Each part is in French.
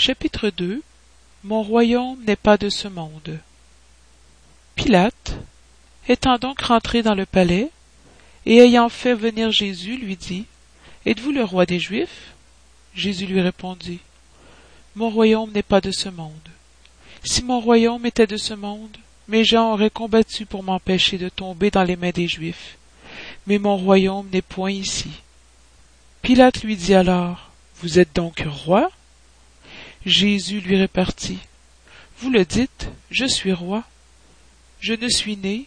Chapitre 2 Mon royaume n'est pas de ce monde. Pilate, étant donc rentré dans le palais, et ayant fait venir Jésus, lui dit Êtes-vous le roi des Juifs? Jésus lui répondit Mon royaume n'est pas de ce monde. Si mon royaume était de ce monde, mes gens auraient combattu pour m'empêcher de tomber dans les mains des Juifs. Mais mon royaume n'est point ici. Pilate lui dit alors Vous êtes donc roi? Jésus lui repartit Vous le dites, je suis roi. Je ne suis né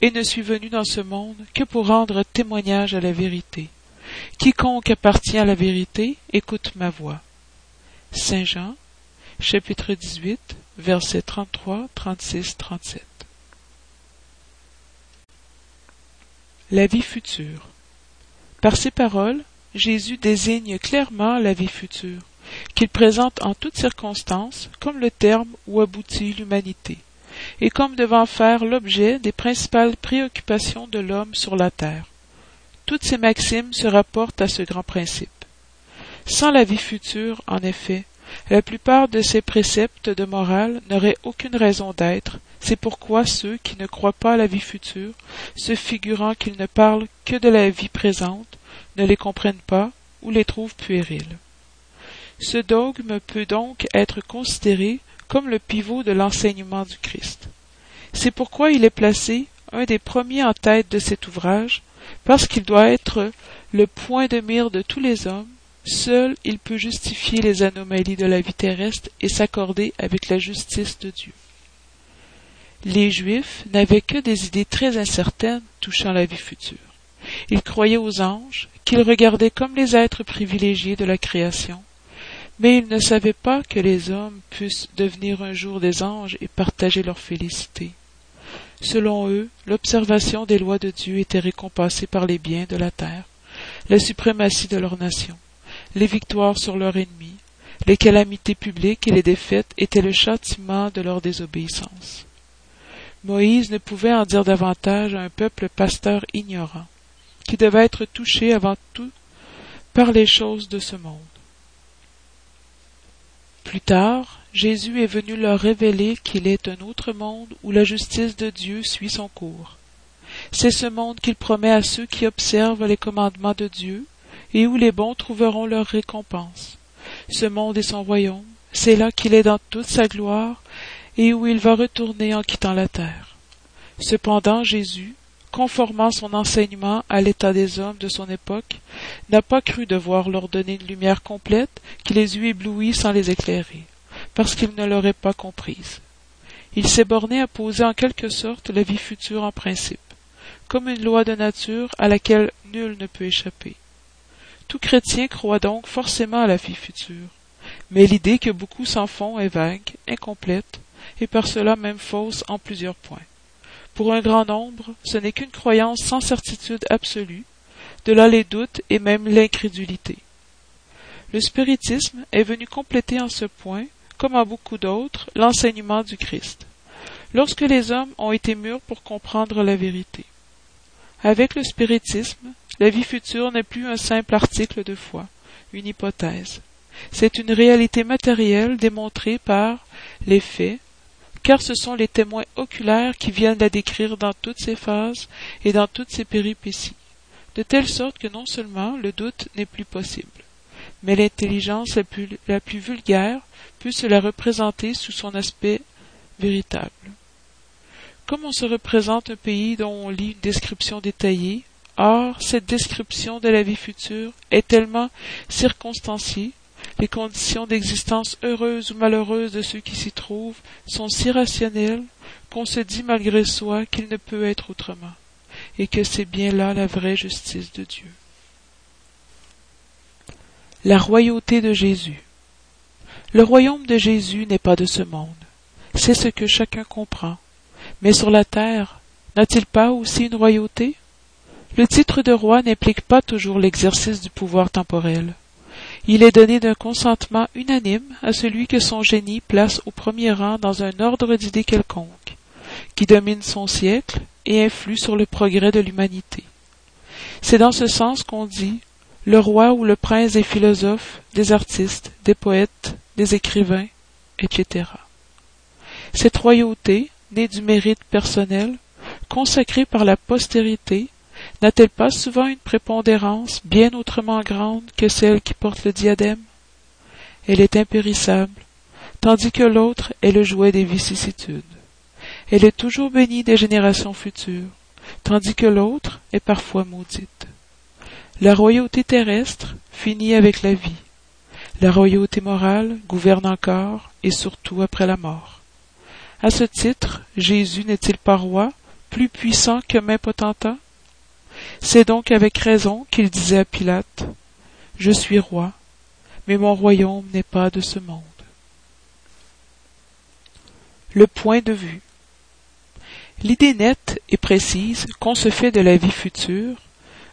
et ne suis venu dans ce monde que pour rendre témoignage à la vérité. Quiconque appartient à la vérité écoute ma voix. Saint Jean, chapitre 18, versets 33, 36, 37. La vie future. Par ces paroles, Jésus désigne clairement la vie future, qu'il présente en toutes circonstances comme le terme où aboutit l'humanité, et comme devant faire l'objet des principales préoccupations de l'homme sur la terre. Toutes ces maximes se rapportent à ce grand principe. Sans la vie future, en effet, la plupart de ces préceptes de morale n'auraient aucune raison d'être, c'est pourquoi ceux qui ne croient pas à la vie future, se figurant qu'ils ne parlent que de la vie présente, ne les comprennent pas ou les trouvent puériles. Ce dogme peut donc être considéré comme le pivot de l'enseignement du Christ. C'est pourquoi il est placé un des premiers en tête de cet ouvrage, parce qu'il doit être le point de mire de tous les hommes Seul il peut justifier les anomalies de la vie terrestre et s'accorder avec la justice de Dieu. Les Juifs n'avaient que des idées très incertaines touchant la vie future. Ils croyaient aux anges, qu'ils regardaient comme les êtres privilégiés de la création, mais ils ne savaient pas que les hommes puissent devenir un jour des anges et partager leur félicité. Selon eux, l'observation des lois de Dieu était récompensée par les biens de la terre, la suprématie de leur nation les victoires sur leurs ennemis, les calamités publiques et les défaites étaient le châtiment de leur désobéissance. Moïse ne pouvait en dire davantage à un peuple pasteur ignorant, qui devait être touché avant tout par les choses de ce monde. Plus tard, Jésus est venu leur révéler qu'il est un autre monde où la justice de Dieu suit son cours. C'est ce monde qu'il promet à ceux qui observent les commandements de Dieu et où les bons trouveront leur récompense. Ce monde est son royaume, c'est là qu'il est dans toute sa gloire, et où il va retourner en quittant la terre. Cependant Jésus, conformant son enseignement à l'état des hommes de son époque, n'a pas cru devoir leur donner une lumière complète qui les eût éblouis sans les éclairer, parce qu'il ne l'aurait pas comprise. Il s'est borné à poser en quelque sorte la vie future en principe, comme une loi de nature à laquelle nul ne peut échapper. Tout chrétien croit donc forcément à la vie future. Mais l'idée que beaucoup s'en font est vague, incomplète, et par cela même fausse en plusieurs points. Pour un grand nombre, ce n'est qu'une croyance sans certitude absolue, de là les doutes et même l'incrédulité. Le spiritisme est venu compléter en ce point, comme en beaucoup d'autres, l'enseignement du Christ, lorsque les hommes ont été mûrs pour comprendre la vérité. Avec le spiritisme, la vie future n'est plus un simple article de foi, une hypothèse. C'est une réalité matérielle démontrée par les faits, car ce sont les témoins oculaires qui viennent la décrire dans toutes ses phases et dans toutes ses péripéties, de telle sorte que non seulement le doute n'est plus possible, mais l'intelligence la plus, la plus vulgaire peut se la représenter sous son aspect véritable. Comme on se représente un pays dont on lit une description détaillée, Or, cette description de la vie future est tellement circonstanciée, les conditions d'existence heureuses ou malheureuses de ceux qui s'y trouvent sont si rationnelles qu'on se dit malgré soi qu'il ne peut être autrement, et que c'est bien là la vraie justice de Dieu. La royauté de Jésus. Le royaume de Jésus n'est pas de ce monde. C'est ce que chacun comprend. Mais sur la terre, n'a-t-il pas aussi une royauté? Le titre de roi n'implique pas toujours l'exercice du pouvoir temporel. Il est donné d'un consentement unanime à celui que son génie place au premier rang dans un ordre d'idées quelconque, qui domine son siècle et influe sur le progrès de l'humanité. C'est dans ce sens qu'on dit le roi ou le prince des philosophes, des artistes, des poètes, des écrivains, etc. Cette royauté, née du mérite personnel, consacrée par la postérité, n'a-t-elle pas souvent une prépondérance bien autrement grande que celle qui porte le diadème? Elle est impérissable, tandis que l'autre est le jouet des vicissitudes. Elle est toujours bénie des générations futures, tandis que l'autre est parfois maudite. La royauté terrestre finit avec la vie. La royauté morale gouverne encore et surtout après la mort. À ce titre, Jésus n'est-il pas roi, plus puissant que C'est donc avec raison qu'il disait à Pilate, Je suis roi, mais mon royaume n'est pas de ce monde. Le point de vue. L'idée nette et précise qu'on se fait de la vie future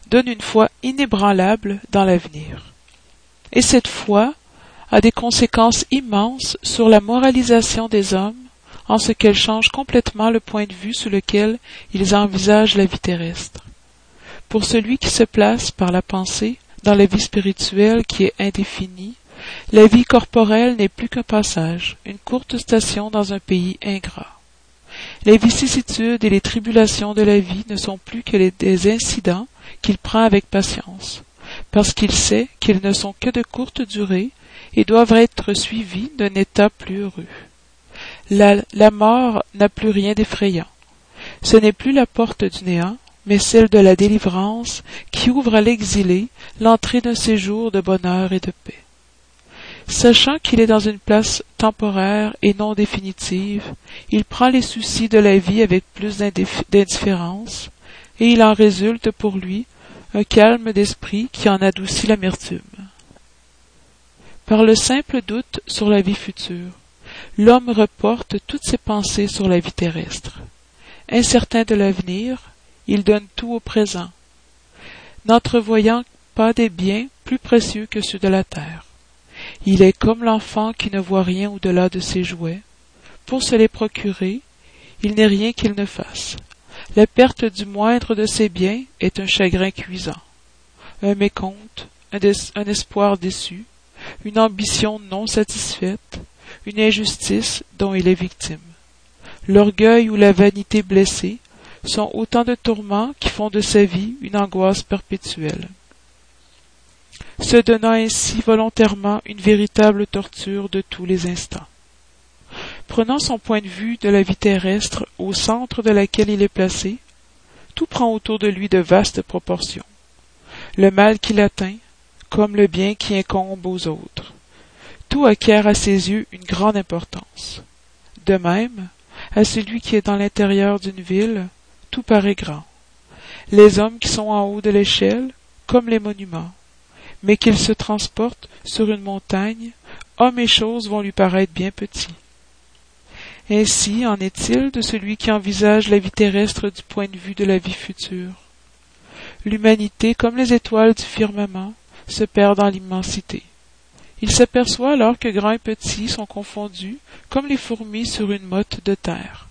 donne une foi inébranlable dans l'avenir. Et cette foi a des conséquences immenses sur la moralisation des hommes en ce qu'elle change complètement le point de vue sous lequel ils envisagent la vie terrestre. Pour celui qui se place par la pensée dans la vie spirituelle qui est indéfinie, la vie corporelle n'est plus qu'un passage, une courte station dans un pays ingrat. Les vicissitudes et les tribulations de la vie ne sont plus que des incidents qu'il prend avec patience, parce qu'il sait qu'ils ne sont que de courte durée et doivent être suivis d'un état plus heureux. La, la mort n'a plus rien d'effrayant. Ce n'est plus la porte du néant, mais celle de la délivrance qui ouvre à l'exilé l'entrée d'un séjour de bonheur et de paix. Sachant qu'il est dans une place temporaire et non définitive, il prend les soucis de la vie avec plus d'indifférence, et il en résulte pour lui un calme d'esprit qui en adoucit l'amertume. Par le simple doute sur la vie future, l'homme reporte toutes ses pensées sur la vie terrestre. Incertain de l'avenir, il donne tout au présent, n'entrevoyant pas des biens plus précieux que ceux de la terre. Il est comme l'enfant qui ne voit rien au-delà de ses jouets. Pour se les procurer, il n'est rien qu'il ne fasse. La perte du moindre de ses biens est un chagrin cuisant, un mécompte, un, un espoir déçu, une ambition non satisfaite, une injustice dont il est victime. L'orgueil ou la vanité blessée sont autant de tourments qui font de sa vie une angoisse perpétuelle se donnant ainsi volontairement une véritable torture de tous les instants. Prenant son point de vue de la vie terrestre au centre de laquelle il est placé, tout prend autour de lui de vastes proportions. Le mal qui l'atteint, comme le bien qui incombe aux autres. Tout acquiert à ses yeux une grande importance. De même, à celui qui est dans l'intérieur d'une ville, tout paraît grand. Les hommes qui sont en haut de l'échelle, comme les monuments, mais qu'il se transporte sur une montagne, hommes et choses vont lui paraître bien petits. Ainsi en est-il de celui qui envisage la vie terrestre du point de vue de la vie future. L'humanité, comme les étoiles du firmament, se perd dans l'immensité. Il s'aperçoit alors que grands et petits sont confondus comme les fourmis sur une motte de terre,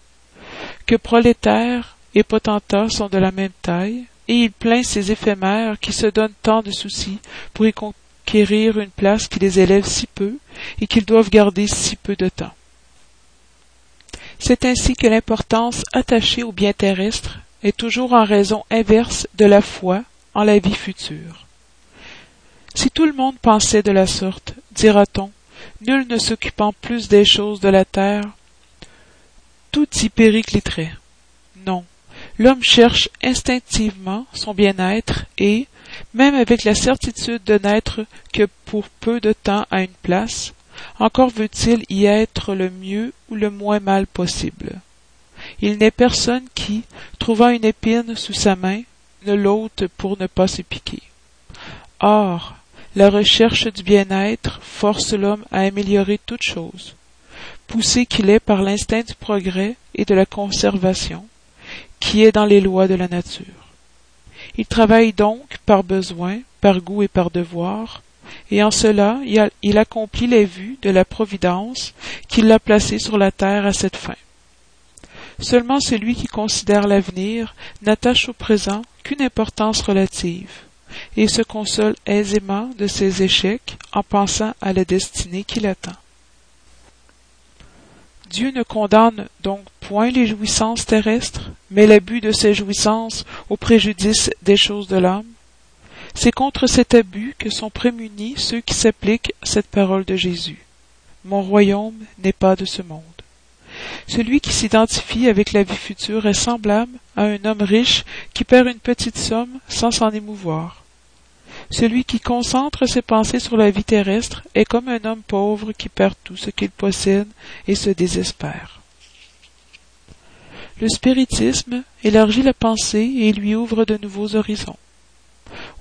que prolétaires et potentats sont de la même taille, et il plaint ces éphémères qui se donnent tant de soucis pour y conquérir une place qui les élève si peu et qu'ils doivent garder si peu de temps. C'est ainsi que l'importance attachée au bien terrestre est toujours en raison inverse de la foi en la vie future. Si tout le monde pensait de la sorte, dira-t-on, nul ne s'occupant plus des choses de la terre, tout y péricliterait. Non, L'homme cherche instinctivement son bien-être et, même avec la certitude de n'être que pour peu de temps à une place, encore veut-il y être le mieux ou le moins mal possible. Il n'est personne qui, trouvant une épine sous sa main, ne l'ôte pour ne pas se piquer. Or, la recherche du bien-être force l'homme à améliorer toute chose, poussé qu'il est par l'instinct du progrès et de la conservation, qui est dans les lois de la nature. Il travaille donc par besoin, par goût et par devoir, et en cela il, accomplit les vues de la Providence qui l'a placé sur la terre à cette fin. Seulement celui qui considère l'avenir n'attache au présent qu'une importance relative, et se console aisément de ses échecs en pensant à la destinée qui l'attend. Dieu ne condamne donc point les jouissances terrestres, mais l'abus de ces jouissances au préjudice des choses de l'âme. C'est contre cet abus que sont prémunis ceux qui s'appliquent cette parole de Jésus. Mon royaume n'est pas de ce monde. Celui qui s'identifie avec la vie future est semblable à un homme riche qui perd une petite somme sans s'en émouvoir. Celui qui concentre ses pensées sur la vie terrestre est comme un homme pauvre qui perd tout ce qu'il possède et se désespère. Le spiritisme élargit la pensée et lui ouvre de nouveaux horizons.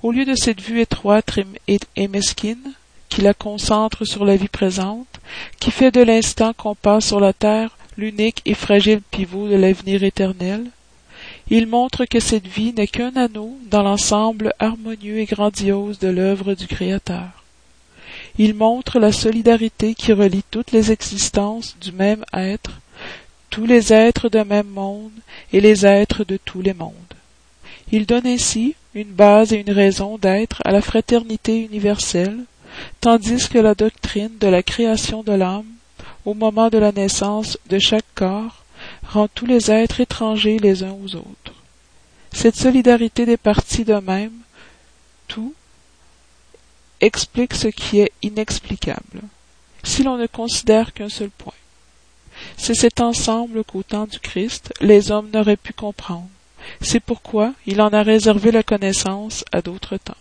Au lieu de cette vue étroite et mesquine, qui la concentre sur la vie présente, qui fait de l'instant qu'on passe sur la terre l'unique et fragile pivot de l'avenir éternel, il montre que cette vie n'est qu'un anneau dans l'ensemble harmonieux et grandiose de l'œuvre du Créateur. Il montre la solidarité qui relie toutes les existences du même être, tous les êtres d'un même monde et les êtres de tous les mondes. Il donne ainsi une base et une raison d'être à la fraternité universelle, tandis que la doctrine de la création de l'âme, au moment de la naissance de chaque corps, rend tous les êtres étrangers les uns aux autres. Cette solidarité des parties d'eux-mêmes, tout, explique ce qui est inexplicable, si l'on ne considère qu'un seul point. C'est cet ensemble qu'au temps du Christ, les hommes n'auraient pu comprendre. C'est pourquoi il en a réservé la connaissance à d'autres temps.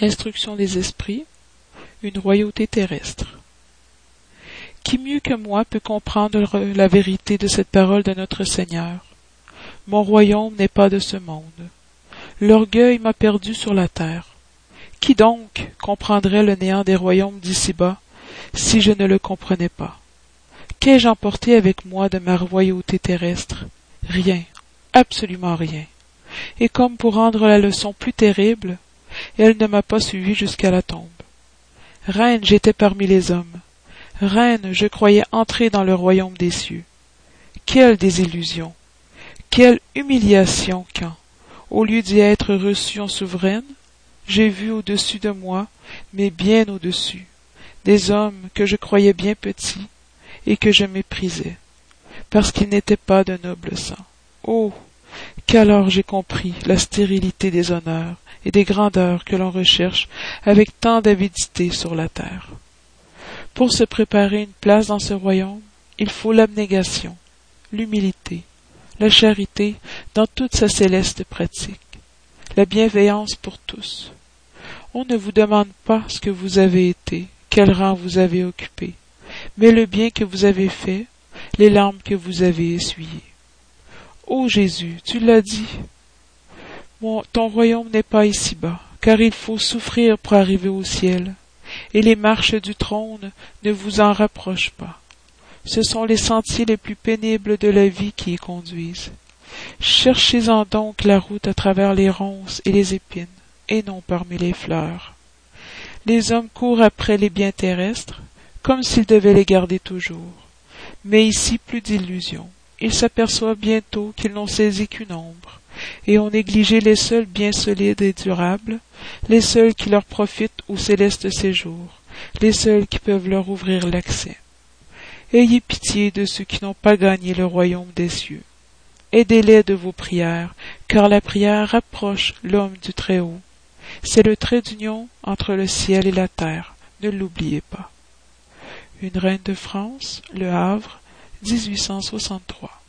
Instruction des esprits, une royauté terrestre. Qui mieux que moi peut comprendre la vérité de cette parole de notre Seigneur? Mon royaume n'est pas de ce monde. L'orgueil m'a perdu sur la terre. Qui donc comprendrait le néant des royaumes d'ici-bas si je ne le comprenais pas? Qu'ai-je emporté avec moi de ma royauté terrestre? Rien, absolument rien. Et comme pour rendre la leçon plus terrible, elle ne m'a pas suivi jusqu'à la tombe. Reine j'étais parmi les hommes, Reine, je croyais entrer dans le royaume des cieux. Quelle désillusion! Quelle humiliation quand, au lieu d'y être reçue en souveraine, j'ai vu au-dessus de moi, mais bien au-dessus, des hommes que je croyais bien petits et que je méprisais, parce qu'ils n'étaient pas de noble sang. Oh! qu'alors j'ai compris la stérilité des honneurs et des grandeurs que l'on recherche avec tant d'avidité sur la terre. Pour se préparer une place dans ce royaume, il faut l'abnégation, l'humilité, la charité dans toute sa céleste pratique, la bienveillance pour tous. On ne vous demande pas ce que vous avez été, quel rang vous avez occupé, mais le bien que vous avez fait, les larmes que vous avez essuyées. Ô Jésus, tu l'as dit. ton royaume n'est pas ici-bas, car il faut souffrir pour arriver au ciel et les marches du trône ne vous en rapprochent pas. Ce sont les sentiers les plus pénibles de la vie qui y conduisent. Cherchez-en donc la route à travers les ronces et les épines, et non parmi les fleurs. Les hommes courent après les biens terrestres, comme s'ils devaient les garder toujours. Mais ici plus d'illusions. Ils s'aperçoivent bientôt qu'ils n'ont saisi qu'une ombre, et ont négligé les seuls biens solides et durables, les seuls qui leur profitent au céleste séjour, les seuls qui peuvent leur ouvrir l'accès. Ayez pitié de ceux qui n'ont pas gagné le royaume des cieux. Aidez-les de vos prières, car la prière rapproche l'homme du Très-Haut. C'est le trait d'union entre le ciel et la terre, ne l'oubliez pas. Une reine de France, Le Havre, 1863.